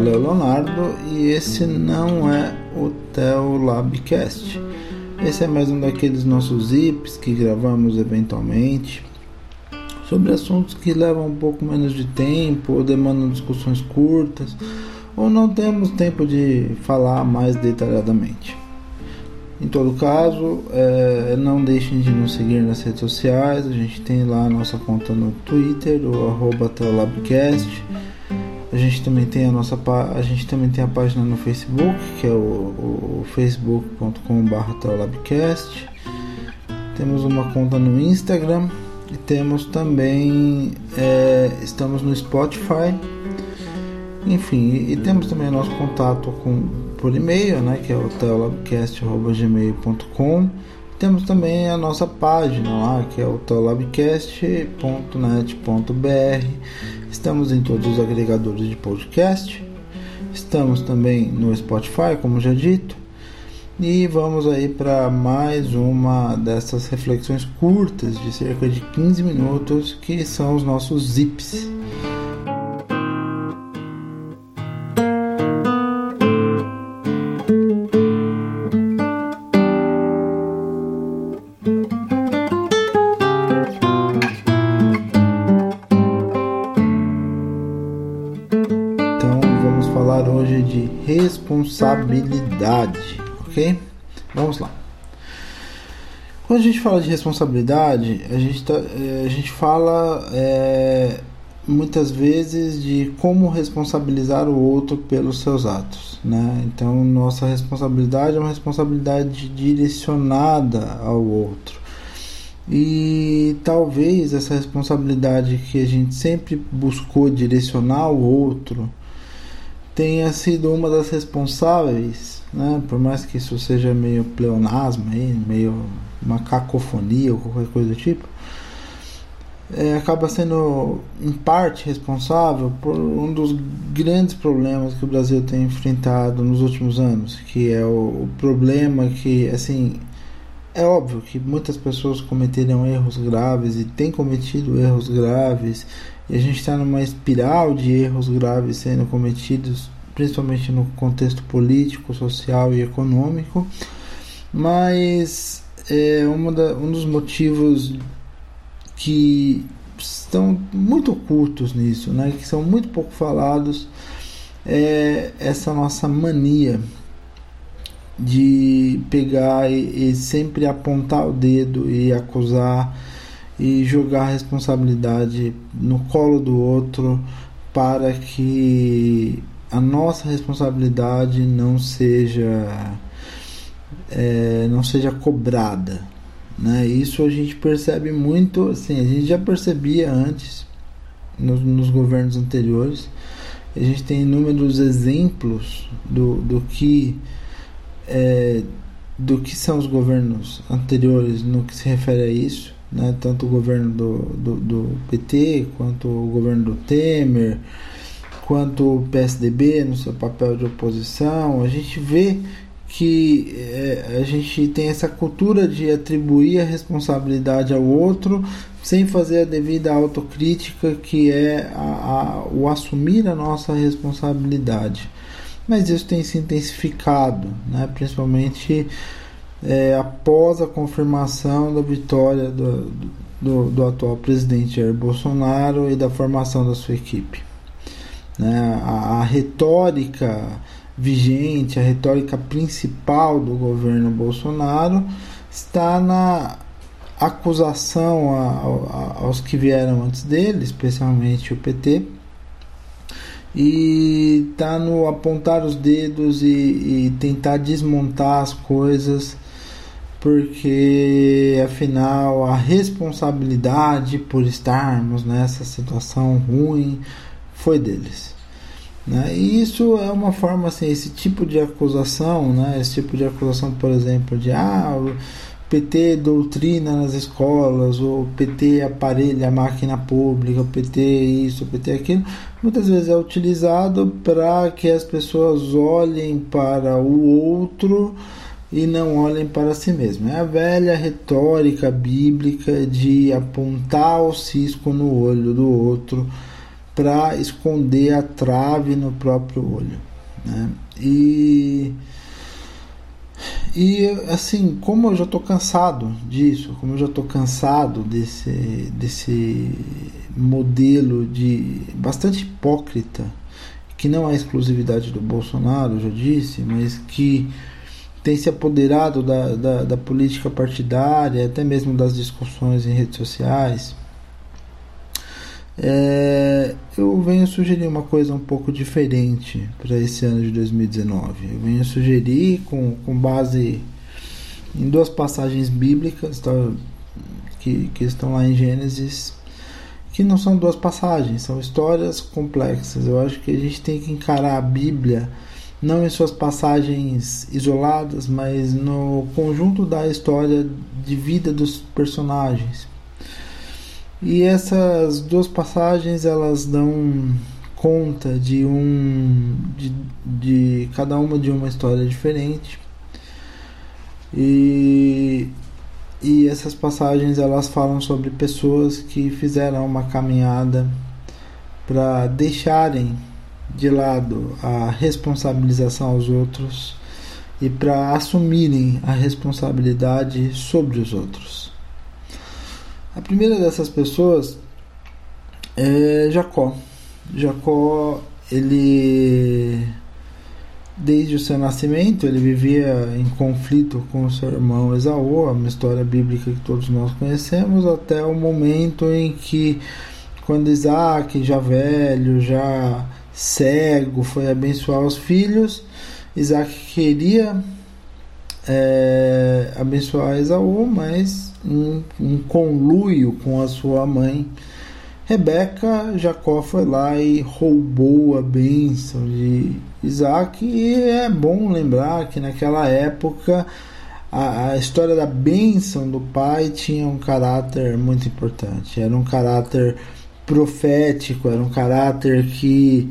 aqui quem fala é o Leonardo e esse não é o Teolabcast. Esse é mais um daqueles nossos zips que gravamos eventualmente sobre assuntos que levam um pouco menos de tempo ou demandam discussões curtas ou não temos tempo de falar mais detalhadamente. Em todo caso, é, não deixem de nos seguir nas redes sociais. A gente tem lá a nossa conta no Twitter, o arroba Teolabcast. A gente também tem a nossa a gente também tem a página no Facebook, que é o, o facebook.com.br teolabcast. Temos uma conta no Instagram e temos também é, estamos no Spotify. Enfim, e, e temos também nosso contato com por e-mail, né, que é o teolabcast.gmail.com. Temos também a nossa página lá, que é o teolabcast.net.br. Estamos em todos os agregadores de podcast. Estamos também no Spotify, como já dito. E vamos aí para mais uma dessas reflexões curtas de cerca de 15 minutos, que são os nossos zips. Responsabilidade, ok? Vamos lá. Quando a gente fala de responsabilidade, a gente, tá, é, a gente fala é, muitas vezes de como responsabilizar o outro pelos seus atos, né? Então, nossa responsabilidade é uma responsabilidade direcionada ao outro. E talvez essa responsabilidade que a gente sempre buscou direcionar o outro tenha sido uma das responsáveis, né, por mais que isso seja meio pleonasmo, aí, meio uma cacofonia ou qualquer coisa do tipo, é, acaba sendo em parte responsável por um dos grandes problemas que o Brasil tem enfrentado nos últimos anos, que é o, o problema que, assim, é óbvio que muitas pessoas cometeram erros graves e têm cometido erros graves e a gente está numa espiral de erros graves sendo cometidos, principalmente no contexto político, social e econômico. Mas é da, um dos motivos que estão muito ocultos nisso, né, que são muito pouco falados, é essa nossa mania de pegar e, e sempre apontar o dedo e acusar e jogar a responsabilidade no colo do outro para que a nossa responsabilidade não seja é, não seja cobrada né? isso a gente percebe muito assim a gente já percebia antes nos, nos governos anteriores a gente tem inúmeros exemplos do, do que é, do que são os governos anteriores no que se refere a isso né? tanto o governo do, do, do, PT, quanto o governo do Temer, quanto o PSDB no seu papel de oposição, a gente vê que é, a gente tem essa cultura de atribuir a responsabilidade ao outro sem fazer a devida autocrítica, que é a, a, o assumir a nossa responsabilidade. Mas isso tem se intensificado, né? principalmente é, após a confirmação da vitória do, do, do, atual presidente Jair Bolsonaro e da formação da sua equipe. Né? A, a retórica vigente, a retórica principal do governo Bolsonaro está na acusação a, a, aos que vieram antes dele, especialmente o PT, e está no apontar os dedos e, e tentar desmontar as coisas porque afinal a responsabilidade por estarmos nessa situação ruim foi deles. Né? E isso é uma forma assim, esse tipo de acusação, né? esse tipo de acusação, por exemplo, de ah, o PT doutrina nas escolas, ou o PT aparelha a máquina pública, o PT isso, o PT aquilo, muitas vezes é utilizado para que as pessoas olhem para o outro e não olhem para si mesmos. É a velha retórica bíblica de apontar o cisco no olho do outro para esconder a trave no próprio olho. Né? E, e assim, como eu já estou cansado disso, como eu já estou cansado desse, desse modelo de bastante hipócrita, que não é exclusividade do Bolsonaro, eu já disse, mas que tem se apoderado da, da, da, política partidária, até mesmo das discussões em redes sociais. É, eu venho sugerir uma coisa um pouco diferente para esse ano de 2019. Eu venho sugerir, com, com base em duas passagens bíblicas tá, que, que estão lá em Gênesis, que não são duas passagens, são histórias complexas. Eu acho que a gente tem que encarar a Bíblia não em suas passagens isoladas, mas no conjunto da história de vida dos personagens. E essas duas passagens elas dão conta de um de, de cada uma de uma história diferente. E e essas passagens elas falam sobre pessoas que fizeram uma caminhada para deixarem de lado a responsabilização aos outros e para assumirem a responsabilidade sobre os outros. A primeira dessas pessoas é Jacó. Jacó, ele desde o seu nascimento, ele vivia em conflito com seu irmão Esaú, uma história bíblica que todos nós conhecemos, até o momento em que quando Isaac, já velho, já cego, foi abençoar os filhos. Isaac queria é, abençoar Esaú, mas um, conluio com a sua mãe Rebeca, Jacó foi lá e roubou a bênção de Isaac. E é bom lembrar que naquela época a, a, história da bênção do pai tinha um caráter muito importante. Era um caráter profético, era um caráter que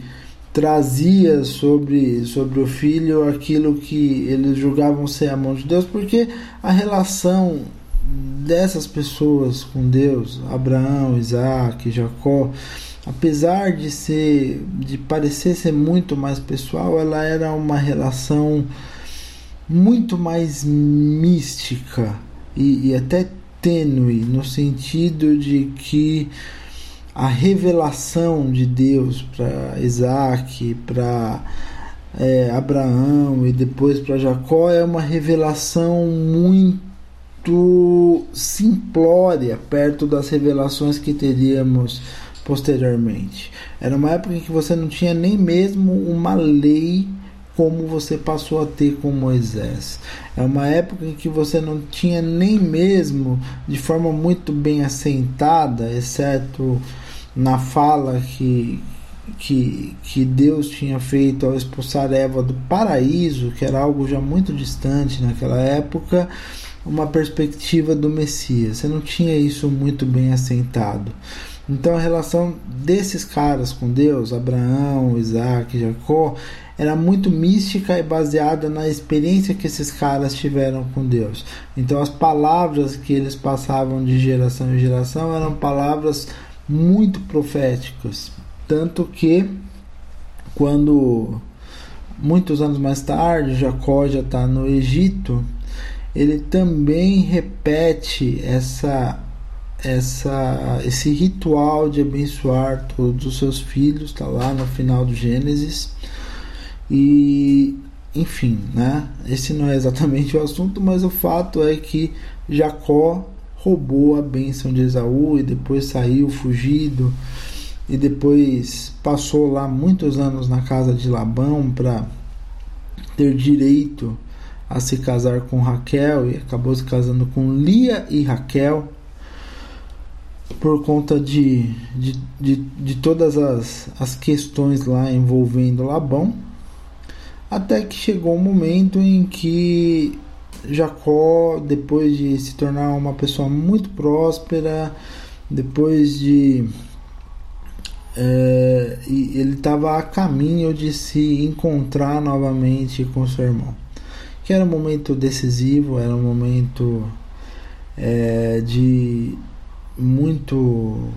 trazia sobre, sobre o filho aquilo que eles julgavam ser a mão de Deus, porque a relação dessas pessoas com Deus, Abraão, Isaac, Jacó, apesar de ser de parecer ser muito mais pessoal, ela era uma relação muito mais mística e, e até tênue no sentido de que a revelação de Deus para Isaac, para é, Abraão e depois para Jacó é uma revelação muito simplória perto das revelações que teríamos posteriormente. Era uma época em que você não tinha nem mesmo uma lei como você passou a ter com Moisés. É uma época em que você não tinha nem mesmo de forma muito bem assentada, exceto na fala que, que, que Deus tinha feito ao expulsar Eva do paraíso, que era algo já muito distante naquela época, uma perspectiva do Messias. Você não tinha isso muito bem assentado. Então a relação desses caras com Deus, Abraão, Isaac, Jacó, era muito mística e baseada na experiência que esses caras tiveram com Deus. Então as palavras que eles passavam de geração em geração eram palavras muito proféticas. Tanto que, quando muitos anos mais tarde Jacó já está no Egito, ele também repete essa, essa, esse ritual de abençoar todos os seus filhos, está lá no final do Gênesis. E enfim, né? Esse não é exatamente o assunto, mas o fato é que Jacó roubou a bênção de Esaú e depois saiu fugido e depois passou lá muitos anos na casa de Labão para ter direito a se casar com Raquel e acabou se casando com Lia e Raquel por conta de, de, de, de todas as, as questões lá envolvendo Labão. Até que chegou um momento em que Jacó, depois de se tornar uma pessoa muito próspera, depois de. É, ele estava a caminho de se encontrar novamente com seu irmão, que era um momento decisivo, era um momento é, de muito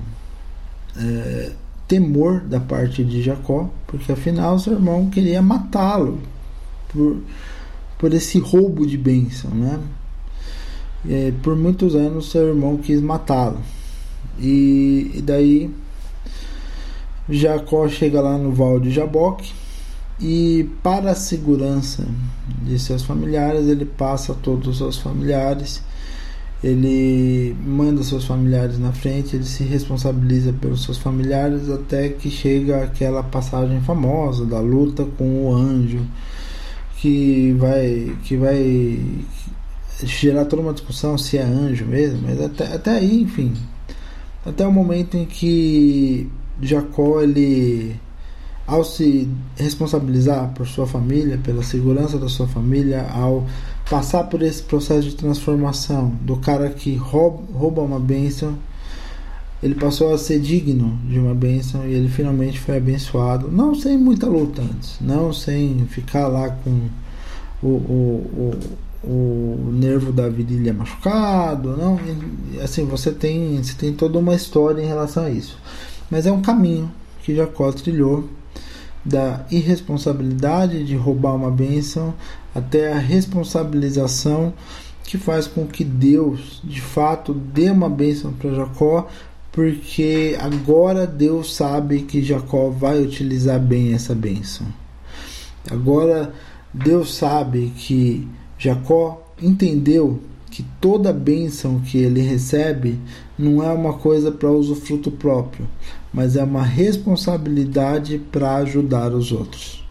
é, temor da parte de Jacó, porque afinal seu irmão queria matá-lo por, por esse roubo de bênção, né? E, por muitos anos seu irmão quis matá-lo. E, e, daí Jacó chega lá no Val de Jaboque e para a segurança de seus familiares ele passa todos os seus familiares ele manda seus familiares na frente, ele se responsabiliza pelos seus familiares até que chega aquela passagem famosa da luta com o anjo que vai que vai gerar toda uma discussão se é anjo mesmo, mas até, até aí, enfim, até o momento em que Jacó ele ao se responsabilizar por sua família, pela segurança da sua família, ao passar por esse processo de transformação do cara que rouba, rouba uma bênção, ele passou a ser digno de uma bênção e ele finalmente foi abençoado, não sem muita luta antes, não sem ficar lá com o, o, o, o nervo da virilha machucado, não, assim você tem você tem toda uma história em relação a isso, mas é um caminho que Jacó trilhou da irresponsabilidade de roubar uma bênção até a responsabilização que faz com que Deus de fato dê uma bênção para Jacó, porque agora Deus sabe que Jacó vai utilizar bem essa bênção. Agora Deus sabe que Jacó entendeu que toda bênção que ele recebe não é uma coisa para usufruto próprio, mas é uma responsabilidade para ajudar os outros.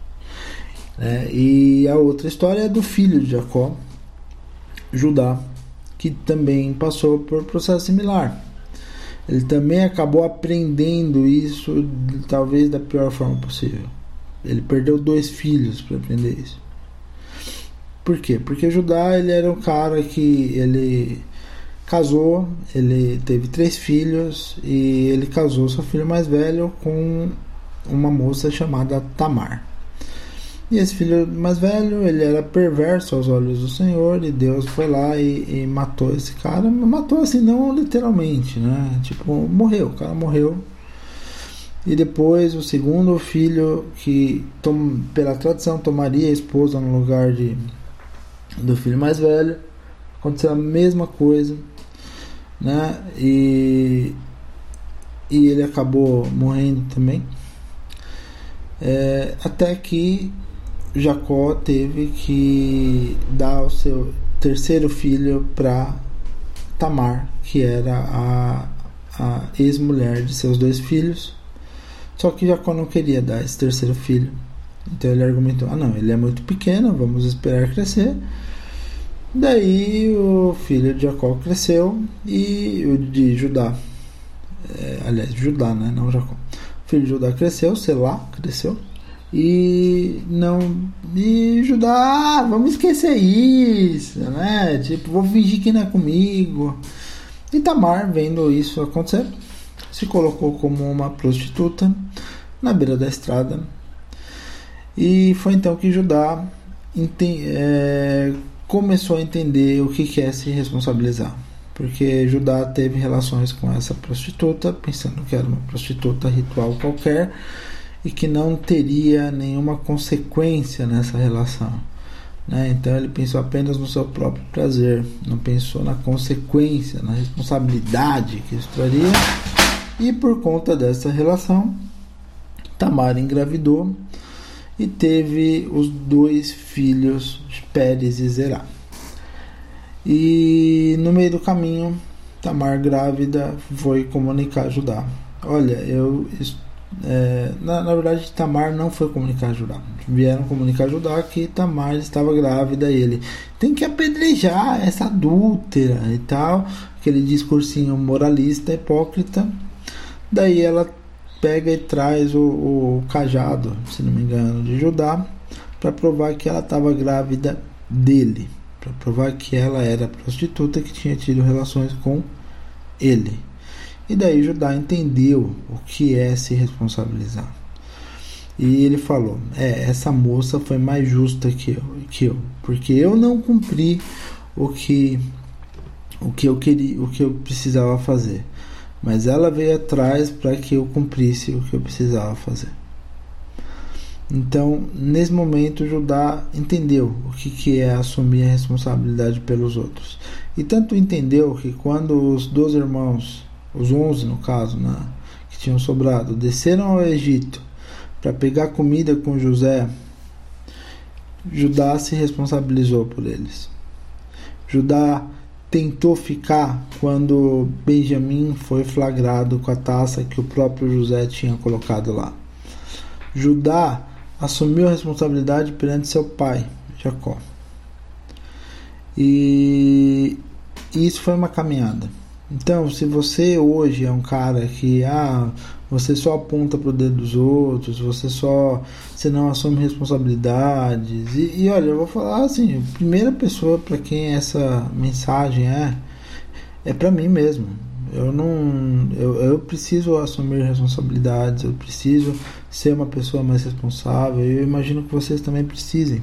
É, e a outra história é do filho de Jacó, Judá, que também passou por processo similar. Ele também acabou aprendendo isso, talvez da pior forma possível. Ele perdeu dois filhos para aprender isso. Por quê? Porque Judá ele era um cara que ele casou, ele teve três filhos e ele casou seu filho mais velho com uma moça chamada Tamar. E esse filho mais velho, ele era perverso aos olhos do Senhor e Deus foi lá e, e matou esse cara. Matou assim, não literalmente, né? Tipo, morreu, o cara morreu. E depois o segundo filho, que tom, pela tradição tomaria a esposa no lugar de, do filho mais velho, aconteceu a mesma coisa né? E, e ele acabou morrendo também. É, até que Jacó teve que dar o seu terceiro filho para Tamar, que era a, a ex-mulher de seus dois filhos. Só que Jacó não queria dar esse terceiro filho. Então ele argumentou: ah, não, ele é muito pequeno, vamos esperar crescer. Daí o filho de Jacó cresceu e o de Judá, é, aliás, Judá, né? Não Jacó. O filho de Judá cresceu, sei lá, cresceu. E não. E Judá, ah, vamos esquecer isso, né? Tipo, vou fingir que não é comigo. E Tamar, vendo isso acontecer, se colocou como uma prostituta na beira da estrada. E foi então que Judá é, começou a entender o que é se responsabilizar. Porque Judá teve relações com essa prostituta, pensando que era uma prostituta ritual qualquer e que não teria nenhuma consequência nessa relação. Né? Então ele pensou apenas no seu próprio prazer, não pensou na consequência, na responsabilidade que isso traria. E por conta dessa relação, Tamar engravidou e teve os dois filhos, Pérez e Zerá. E no meio do caminho, Tamar grávida foi comunicar Judá. Olha, eu é, na, na, verdade Tamar não foi comunicar Judá. Vieram comunicar Judá que Tamar estava grávida e ele tem que apedrejar essa adúltera e tal, aquele discursinho moralista, hipócrita. Daí ela pega e traz o, o cajado, se não me engano, de Judá, para provar que ela estava grávida dele, para provar que ela era prostituta que tinha tido relações com ele. E daí Judá entendeu o que é se responsabilizar. E ele falou: É, essa moça foi mais justa que eu, que eu porque eu não cumpri o que o que eu queria, o que eu precisava fazer. Mas ela veio atrás para que eu cumprisse o que eu precisava fazer. Então, nesse momento, Judá entendeu o que, que é assumir a responsabilidade pelos outros. E tanto entendeu que quando os dois irmãos, os onze no caso, né, que tinham sobrado, desceram ao Egito para pegar comida com José, Judá se responsabilizou por eles. Judá tentou ficar quando Benjamim foi flagrado com a taça que o próprio José tinha colocado lá. Judá assumiu a responsabilidade perante seu pai, Jacó. E isso foi uma caminhada. Então, se você hoje é um cara que ah, você só aponta para o dedo dos outros, você só você não assume responsabilidades. E, e olha, eu vou falar assim, a primeira pessoa para quem essa mensagem é é para mim mesmo. Eu não eu, eu preciso assumir responsabilidades, eu preciso ser uma pessoa mais responsável. Eu imagino que vocês também precisem.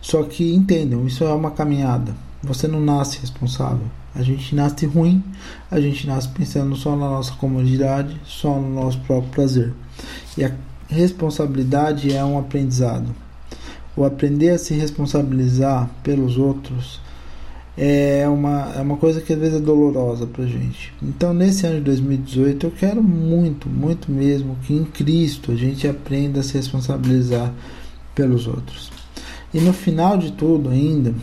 Só que entendam, isso é uma caminhada. Você não nasce responsável. A gente nasce ruim, a gente nasce pensando só na nossa comodidade, só no nosso próprio prazer. E a responsabilidade é um aprendizado. O aprender a se responsabilizar pelos outros é uma, é uma coisa que às vezes é dolorosa pra gente. Então, nesse ano de 2018, eu quero muito, muito mesmo que em Cristo a gente aprenda a se responsabilizar pelos outros. E no final de tudo, ainda,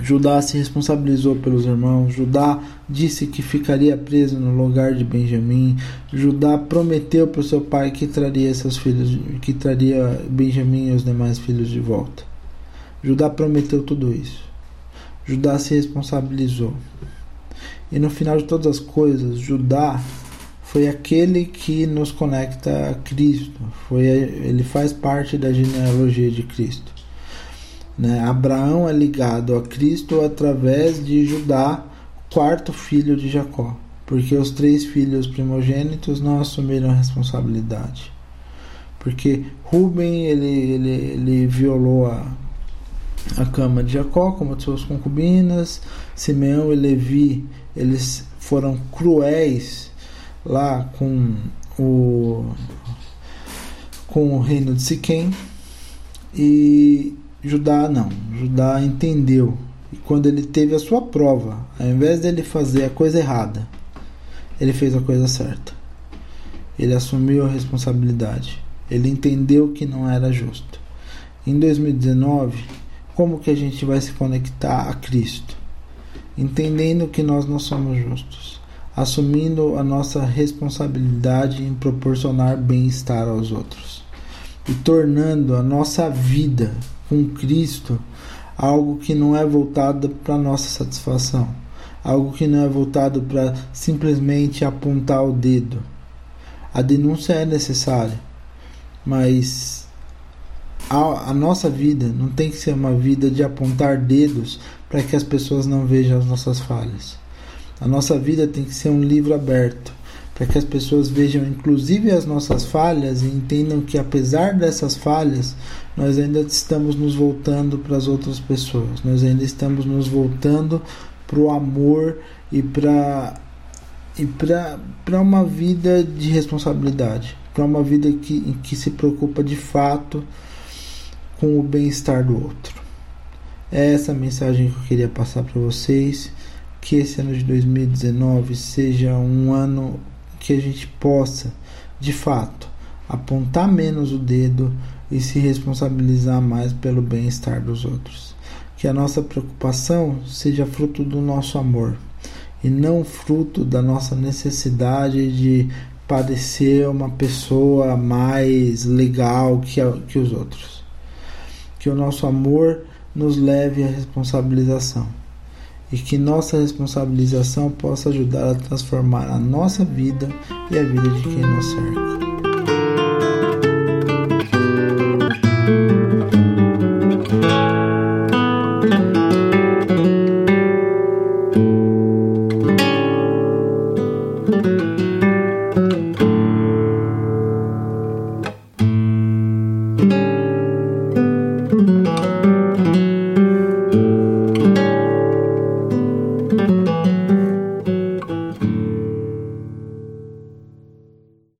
Judá se responsabilizou pelos irmãos. Judá disse que ficaria preso no lugar de Benjamim. Judá prometeu para o seu pai que traria seus filhos, que traria Benjamim e os demais filhos de volta. Judá prometeu tudo isso. Judá se responsabilizou. E no final de todas as coisas, Judá foi aquele que nos conecta a Cristo. Foi, ele faz parte da genealogia de Cristo. Né? Abraão é ligado a Cristo através de Judá, quarto filho de Jacó, porque os três filhos primogênitos não assumiram a responsabilidade. Porque Ruben ele, ele, ele violou a, a cama de Jacó como de suas concubinas, Simeão e Levi eles foram cruéis lá com o com o reino de Siquém e Judá não. Judá entendeu. E quando ele teve a sua prova, ao invés dele fazer a coisa errada, ele fez a coisa certa. Ele assumiu a responsabilidade. Ele entendeu que não era justo. Em 2019, como que a gente vai se conectar a Cristo? Entendendo que nós não somos justos, assumindo a nossa responsabilidade em proporcionar bem-estar aos outros e tornando a nossa vida com Cristo algo que não é voltado para nossa satisfação, algo que não é voltado para simplesmente apontar o dedo. A denúncia é necessária, mas a, a nossa vida não tem que ser uma vida de apontar dedos para que as pessoas não vejam as nossas falhas. A nossa vida tem que ser um livro aberto para que as pessoas vejam inclusive as nossas falhas e entendam que apesar dessas falhas, nós ainda estamos nos voltando para as outras pessoas, nós ainda estamos nos voltando para o amor e para e para uma vida de responsabilidade, para uma vida que, que se preocupa de fato com o bem-estar do outro. É essa mensagem que eu queria passar para vocês. Que esse ano de 2019 seja um ano que a gente possa, de fato, apontar menos o dedo e se responsabilizar mais pelo bem-estar dos outros. Que a nossa preocupação seja fruto do nosso amor e não fruto da nossa necessidade de parecer uma pessoa mais legal que, a, que os outros. Que o nosso amor nos leve à responsabilização e que nossa responsabilização possa ajudar a transformar a nossa vida e a vida de quem nos cerca.